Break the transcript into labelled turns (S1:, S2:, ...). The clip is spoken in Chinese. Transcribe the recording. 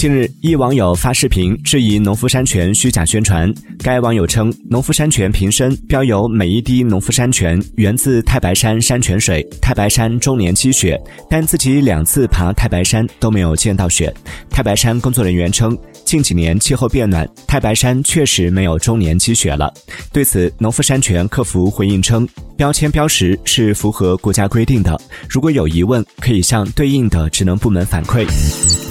S1: 近日，一网友发视频质疑农夫山泉虚假宣传。该网友称，农夫山泉瓶身标有每一滴农夫山泉源自太白山山泉水，太白山终年积雪，但自己两次爬太白山都没有见到雪。太白山工作人员称，近几年气候变暖，太白山确实没有终年积雪了。对此，农夫山泉客服回应称，标签标识是符合国家规定的，如果有疑问，可以向对应的职能部门反馈。